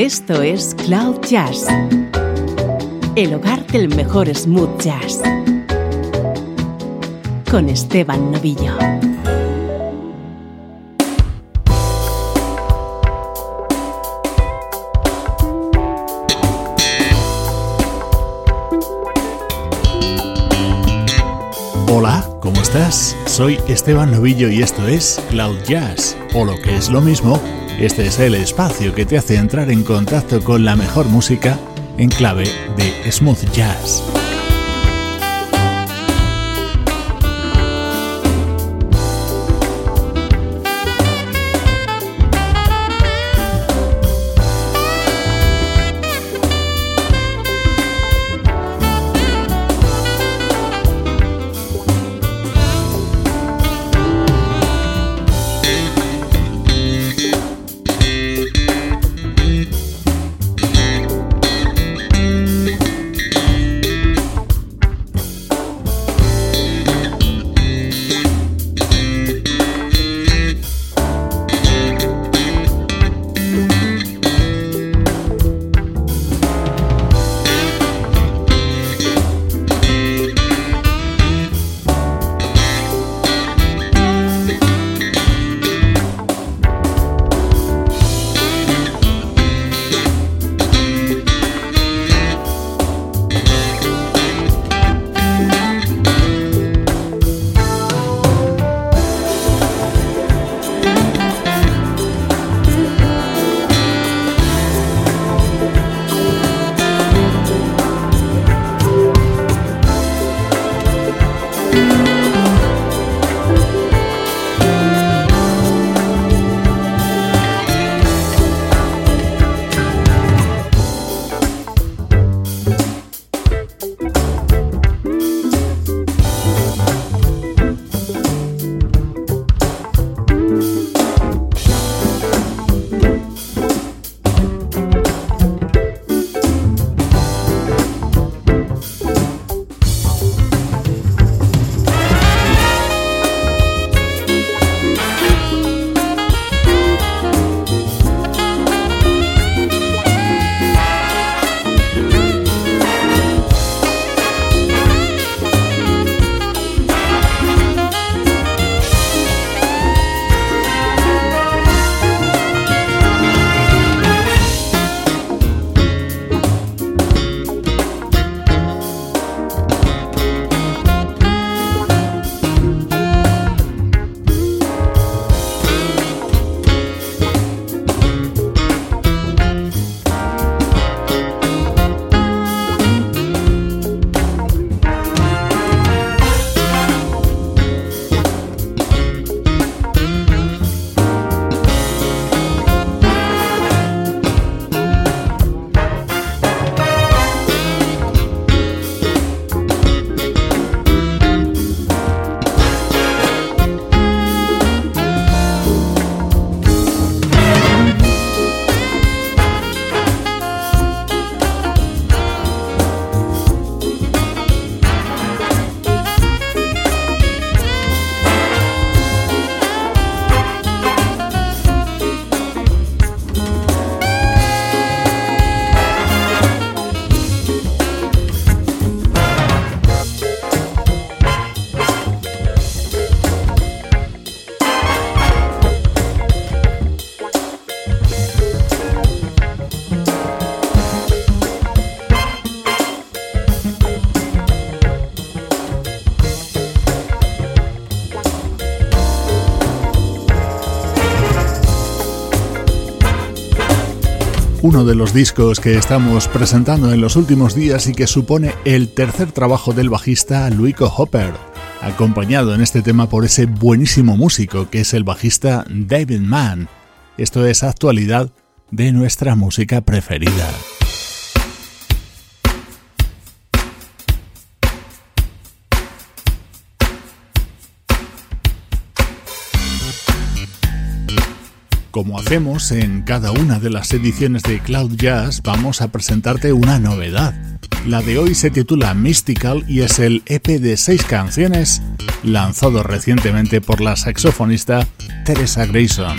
Esto es Cloud Jazz, el hogar del mejor smooth jazz, con Esteban Novillo. Hola, ¿cómo estás? Soy Esteban Novillo y esto es Cloud Jazz, o lo que es lo mismo, este es el espacio que te hace entrar en contacto con la mejor música en clave de smooth jazz. Uno de los discos que estamos presentando en los últimos días y que supone el tercer trabajo del bajista Luico Hopper, acompañado en este tema por ese buenísimo músico que es el bajista David Mann. Esto es actualidad de nuestra música preferida. Como hacemos en cada una de las ediciones de Cloud Jazz, vamos a presentarte una novedad. La de hoy se titula Mystical y es el EP de seis canciones lanzado recientemente por la saxofonista Teresa Grayson.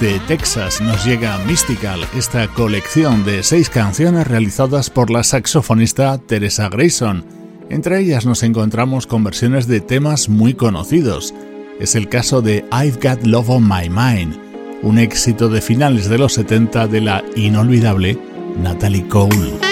Desde Texas nos llega Mystical, esta colección de seis canciones realizadas por la saxofonista Teresa Grayson. Entre ellas nos encontramos con versiones de temas muy conocidos. Es el caso de I've Got Love on My Mind, un éxito de finales de los 70 de la inolvidable Natalie Cole.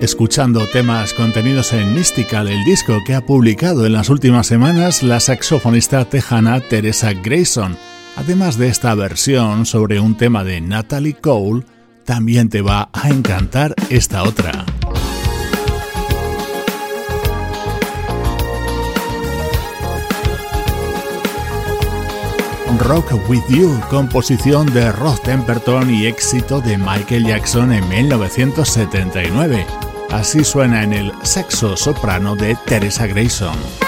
Escuchando temas contenidos en Mystical, el disco que ha publicado en las últimas semanas la saxofonista tejana Teresa Grayson. Además de esta versión sobre un tema de Natalie Cole, también te va a encantar esta otra. Rock With You, composición de Rod Temperton y éxito de Michael Jackson en 1979. Así suena en el sexo soprano de Teresa Grayson.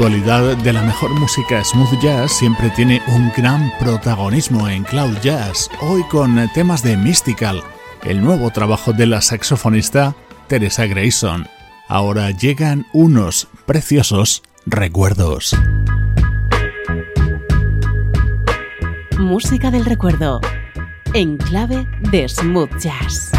Actualidad de la mejor música smooth jazz siempre tiene un gran protagonismo en Cloud Jazz, hoy con temas de Mystical, el nuevo trabajo de la saxofonista Teresa Grayson. Ahora llegan unos preciosos recuerdos. Música del recuerdo, en clave de smooth jazz.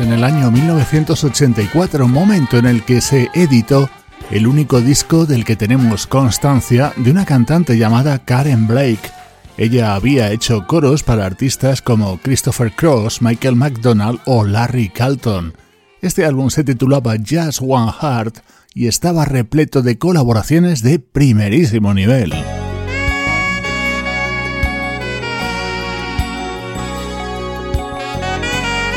En el año 1984, momento en el que se editó el único disco del que tenemos constancia de una cantante llamada Karen Blake. Ella había hecho coros para artistas como Christopher Cross, Michael McDonald o Larry Carlton. Este álbum se titulaba Just One Heart y estaba repleto de colaboraciones de primerísimo nivel.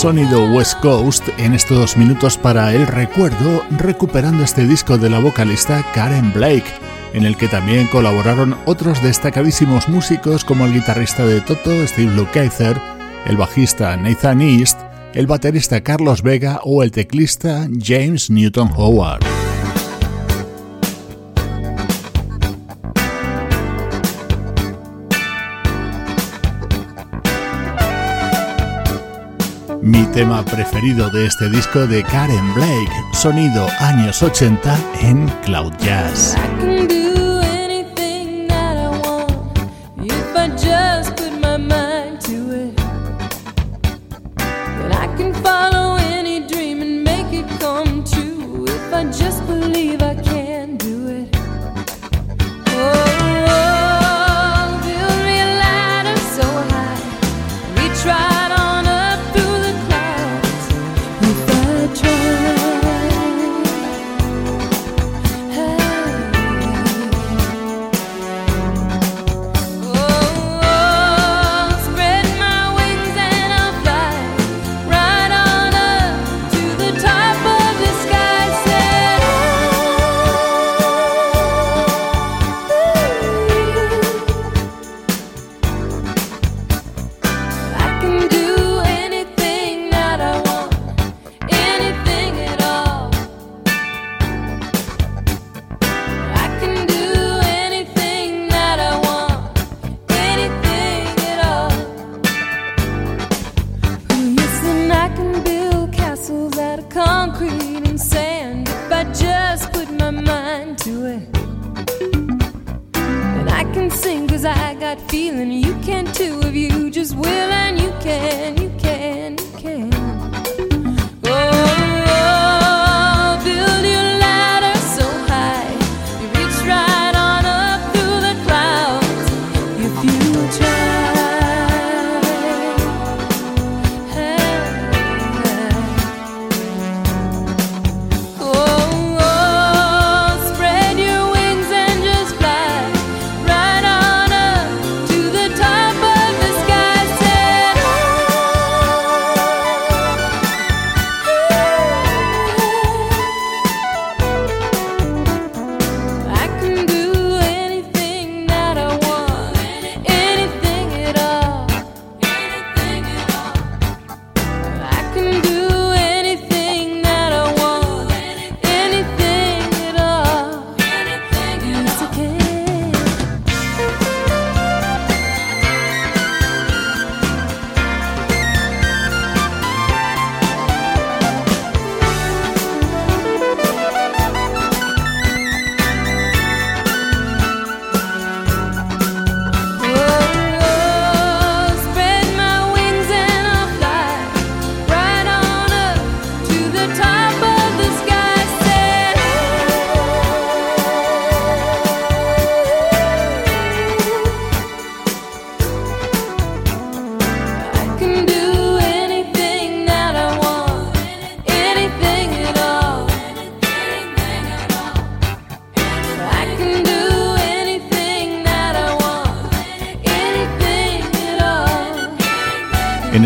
sonido West Coast en estos minutos para el recuerdo, recuperando este disco de la vocalista Karen Blake, en el que también colaboraron otros destacadísimos músicos como el guitarrista de Toto, Steve Lukather, el bajista Nathan East, el baterista Carlos Vega o el teclista James Newton Howard. Mi tema preferido de este disco de Karen Blake, sonido años 80 en Cloud Jazz.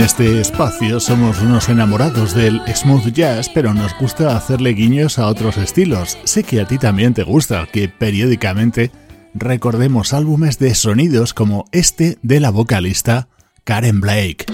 Este espacio somos unos enamorados del smooth jazz, pero nos gusta hacerle guiños a otros estilos. Sé que a ti también te gusta que periódicamente recordemos álbumes de sonidos como este de la vocalista Karen Blake.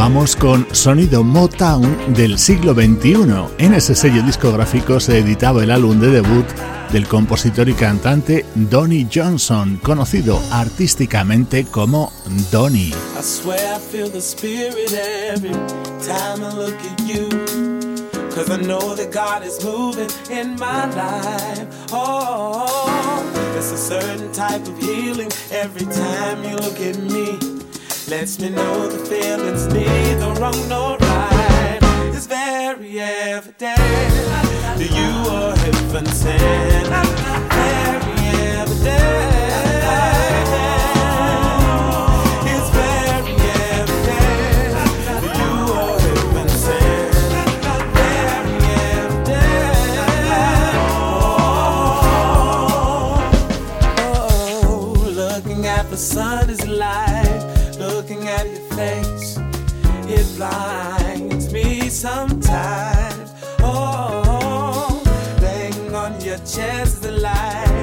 Vamos con sonido Motown del siglo XXI. En ese sello discográfico se editaba el álbum de debut del compositor y cantante Donny Johnson, conocido artísticamente como Donny. Cause a certain type of healing every time you look at me. Lets me know the feeling's neither wrong nor right. It's very evident that you are heaven sent. Very evident. It's very evident you are heaven sent. Very evident. Oh, looking at the sun is light looking at your face, it blinds me sometimes. Oh, laying on your chest, the light,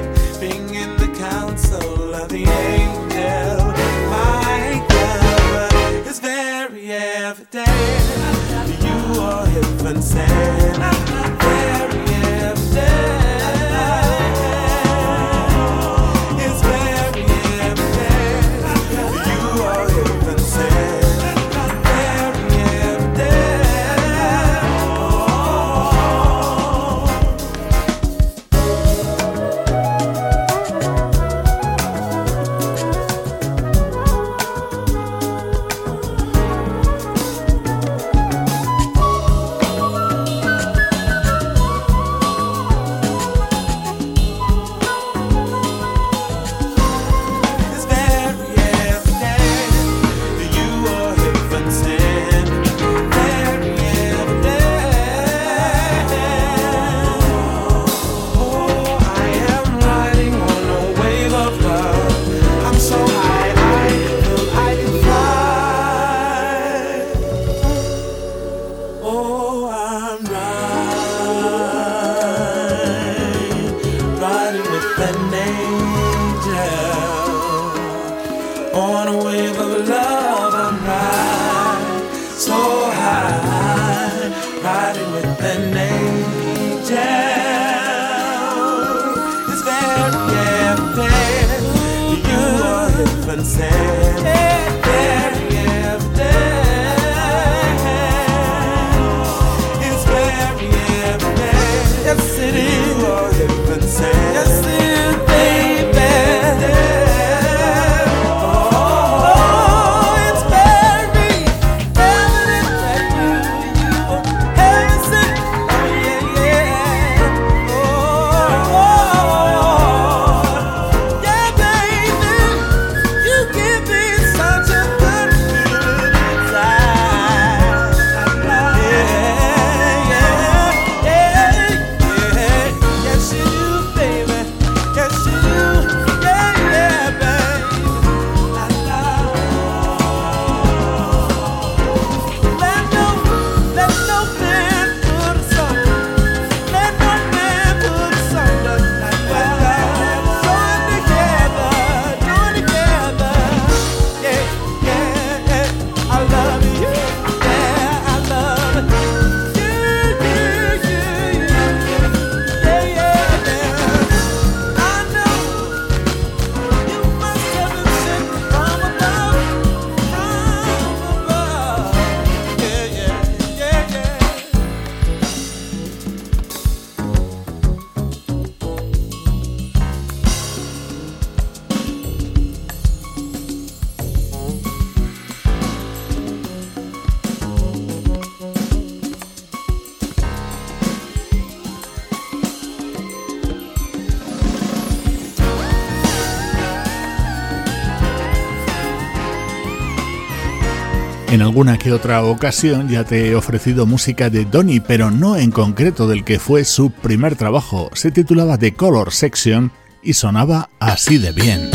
alguna que otra ocasión ya te he ofrecido música de Donny, pero no en concreto del que fue su primer trabajo. Se titulaba The Color Section y sonaba así de bien.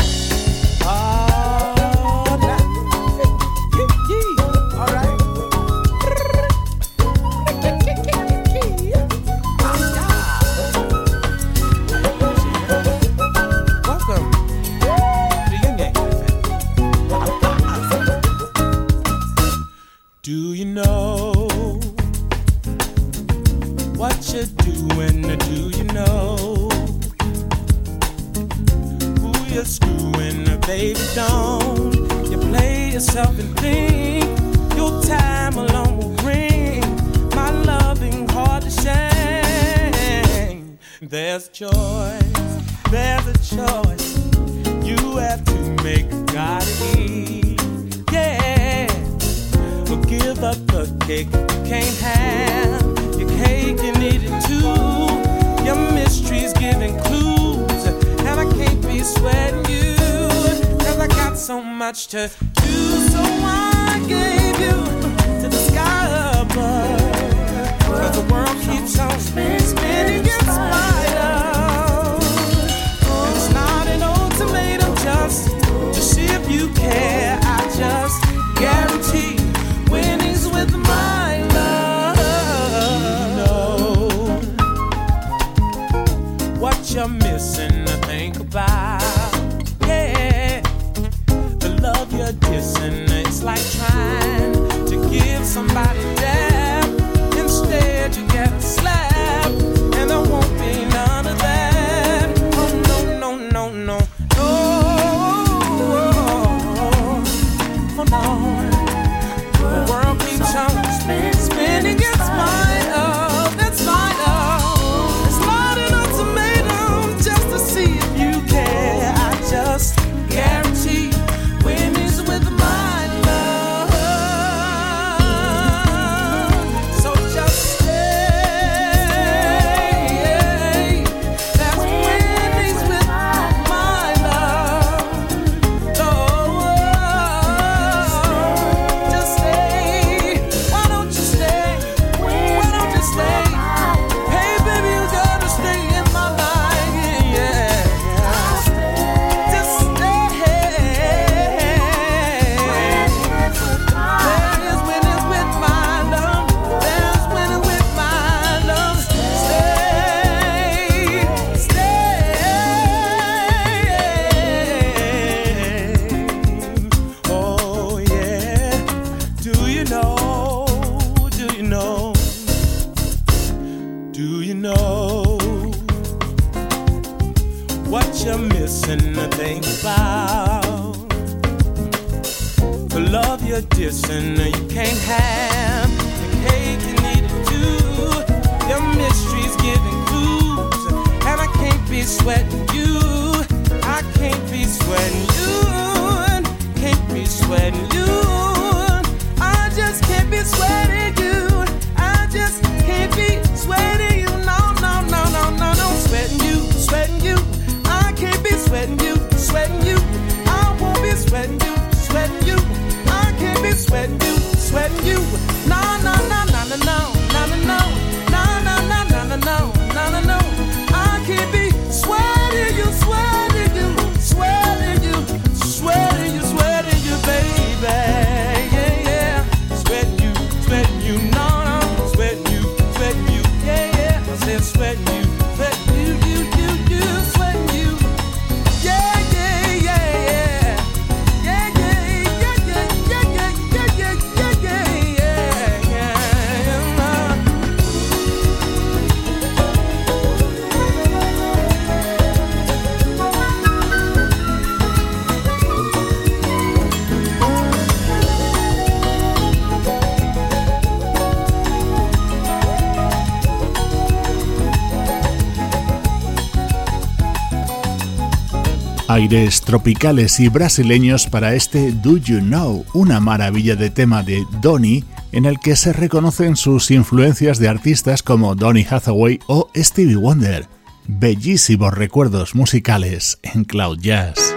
Tropicales y brasileños para este Do You Know, una maravilla de tema de Donny en el que se reconocen sus influencias de artistas como Donny Hathaway o Stevie Wonder. Bellísimos recuerdos musicales en Cloud Jazz.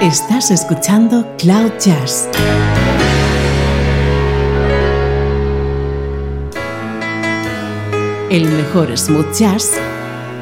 Estás escuchando Cloud Jazz. El mejor smooth jazz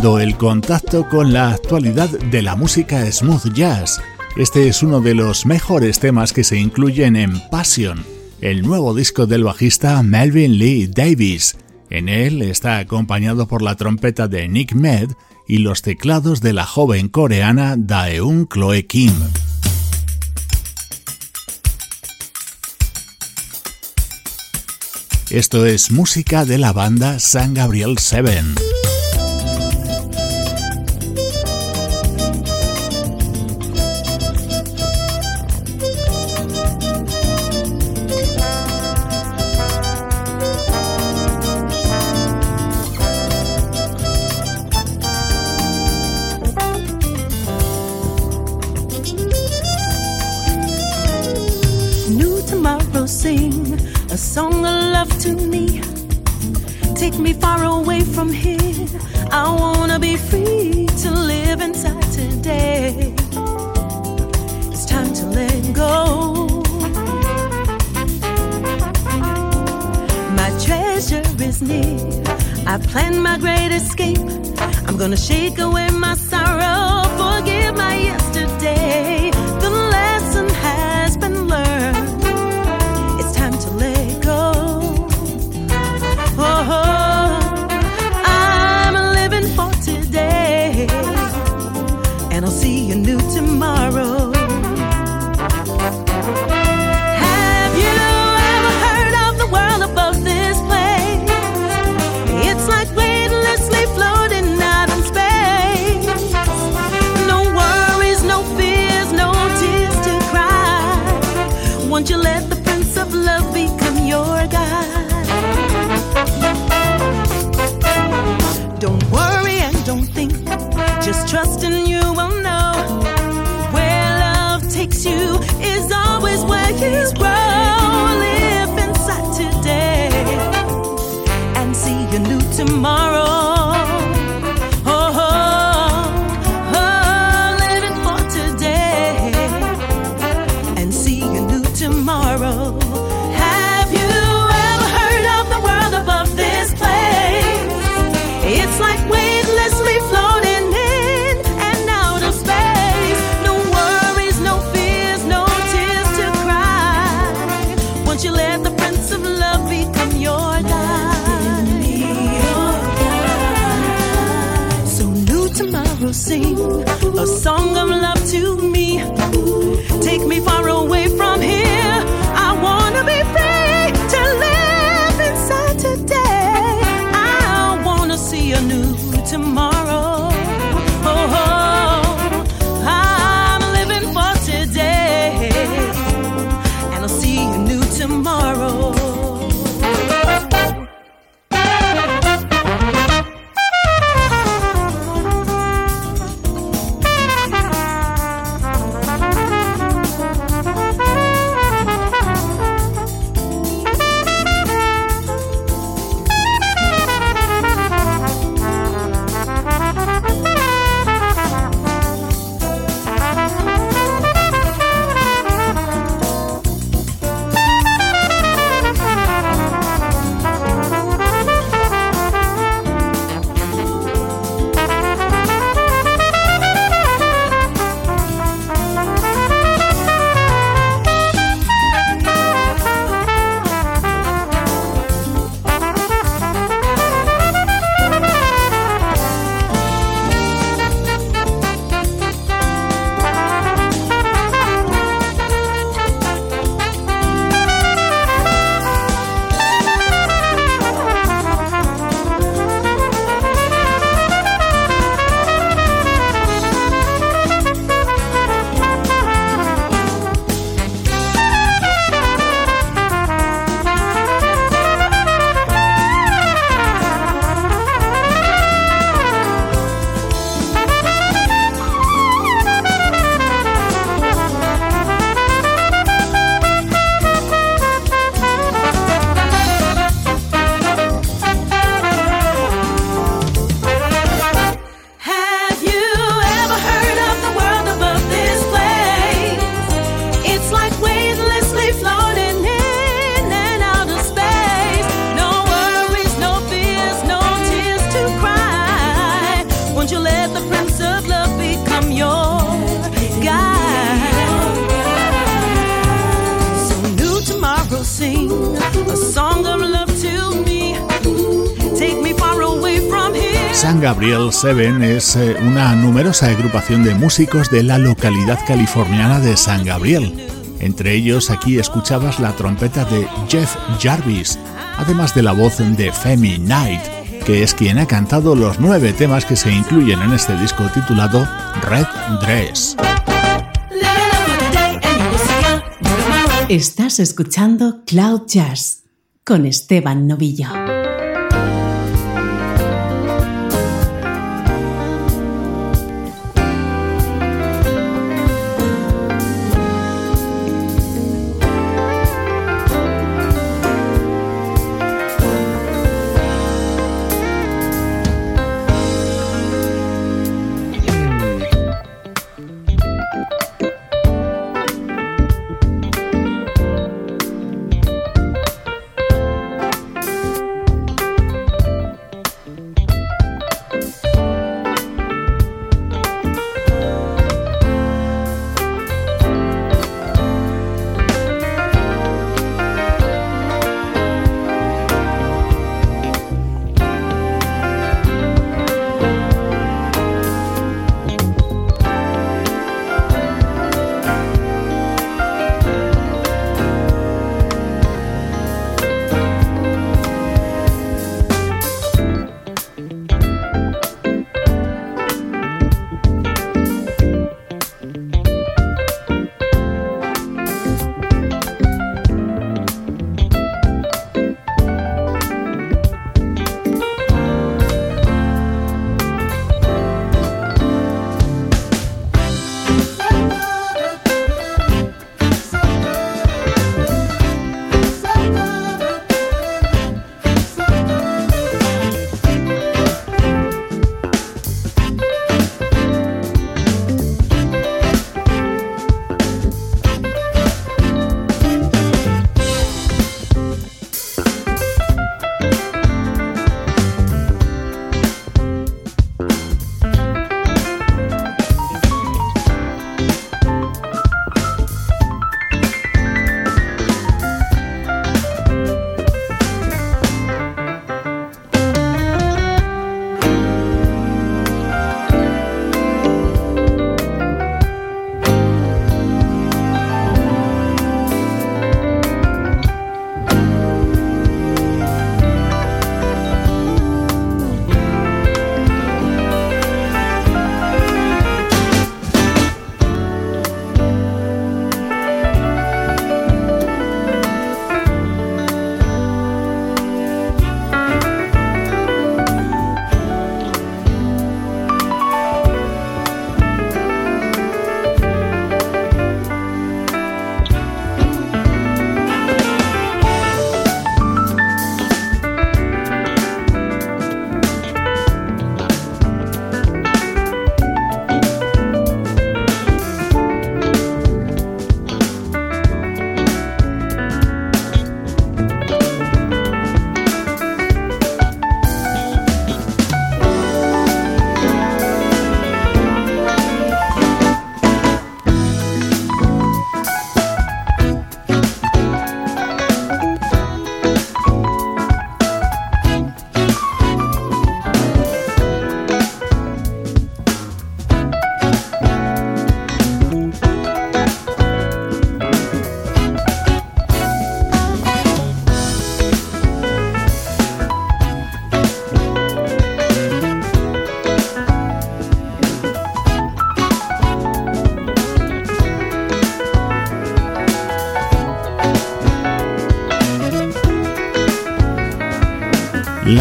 El contacto con la actualidad de la música smooth jazz. Este es uno de los mejores temas que se incluyen en Passion, el nuevo disco del bajista Melvin Lee Davis. En él está acompañado por la trompeta de Nick Med y los teclados de la joven coreana Daeun Chloe Kim. Esto es música de la banda San Gabriel to me. Take me far away from here. I wanna be free to live inside today. It's time to let go. My treasure is near. I plan my great escape. I'm gonna shake away my sorrow, forgive my yesterday. Seven es eh, una numerosa agrupación de músicos de la localidad californiana de San Gabriel. Entre ellos aquí escuchabas la trompeta de Jeff Jarvis, además de la voz de Femi Knight, que es quien ha cantado los nueve temas que se incluyen en este disco titulado Red Dress. Estás escuchando Cloud Jazz con Esteban Novillo.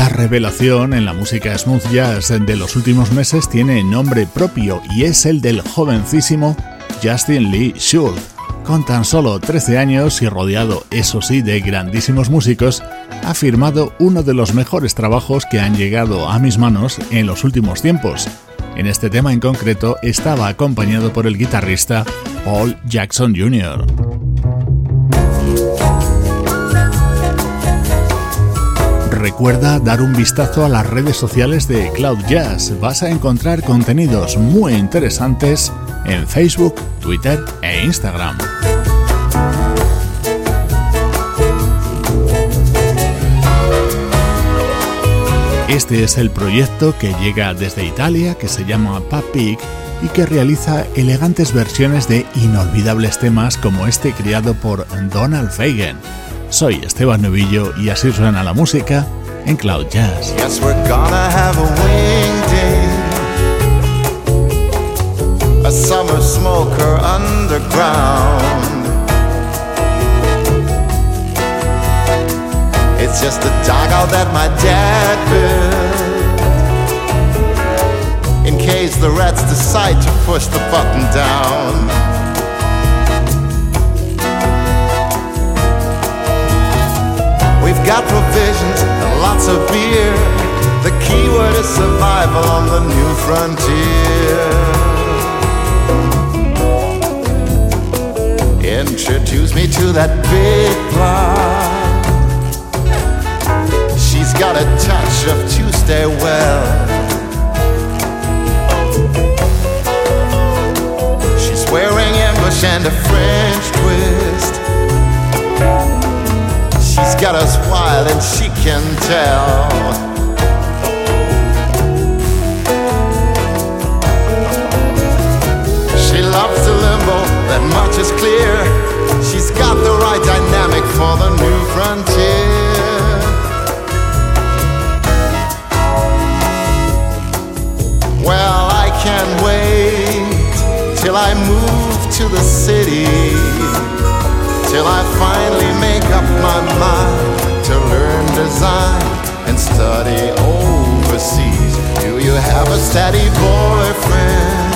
Revelación en la música smooth jazz de los últimos meses tiene nombre propio y es el del jovencísimo Justin Lee Schultz. Con tan solo 13 años y rodeado, eso sí, de grandísimos músicos, ha firmado uno de los mejores trabajos que han llegado a mis manos en los últimos tiempos. En este tema en concreto estaba acompañado por el guitarrista Paul Jackson Jr. Recuerda dar un vistazo a las redes sociales de Cloud Jazz. Vas a encontrar contenidos muy interesantes en Facebook, Twitter e Instagram. Este es el proyecto que llega desde Italia, que se llama Papik y que realiza elegantes versiones de inolvidables temas como este creado por Donald Fagen. Soy Esteban Novillo y así suena la música en Cloud Jazz. Yes, we're gonna have a day. A summer smoker underground. It's just a that my dad built. In case the rats decide to push the button down. Got provisions and lots of beer. The keyword is survival on the new frontier. Introduce me to that big blonde. Tell. She loves the limbo, that much is clear. She's got the right dynamic for the new frontier. Well, I can't wait till I move to the city till I finally make up my mind design and study overseas. Do you have a steady boyfriend?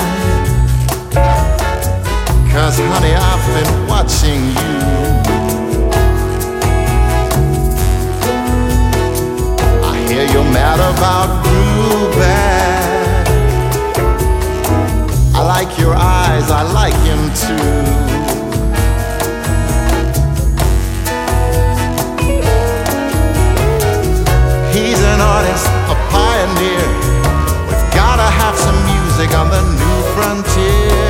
Cause honey, I've been watching you. I hear you're mad about Ruben. I like your eyes, I like him too. An artist, a pioneer. We've gotta have some music on the new frontier.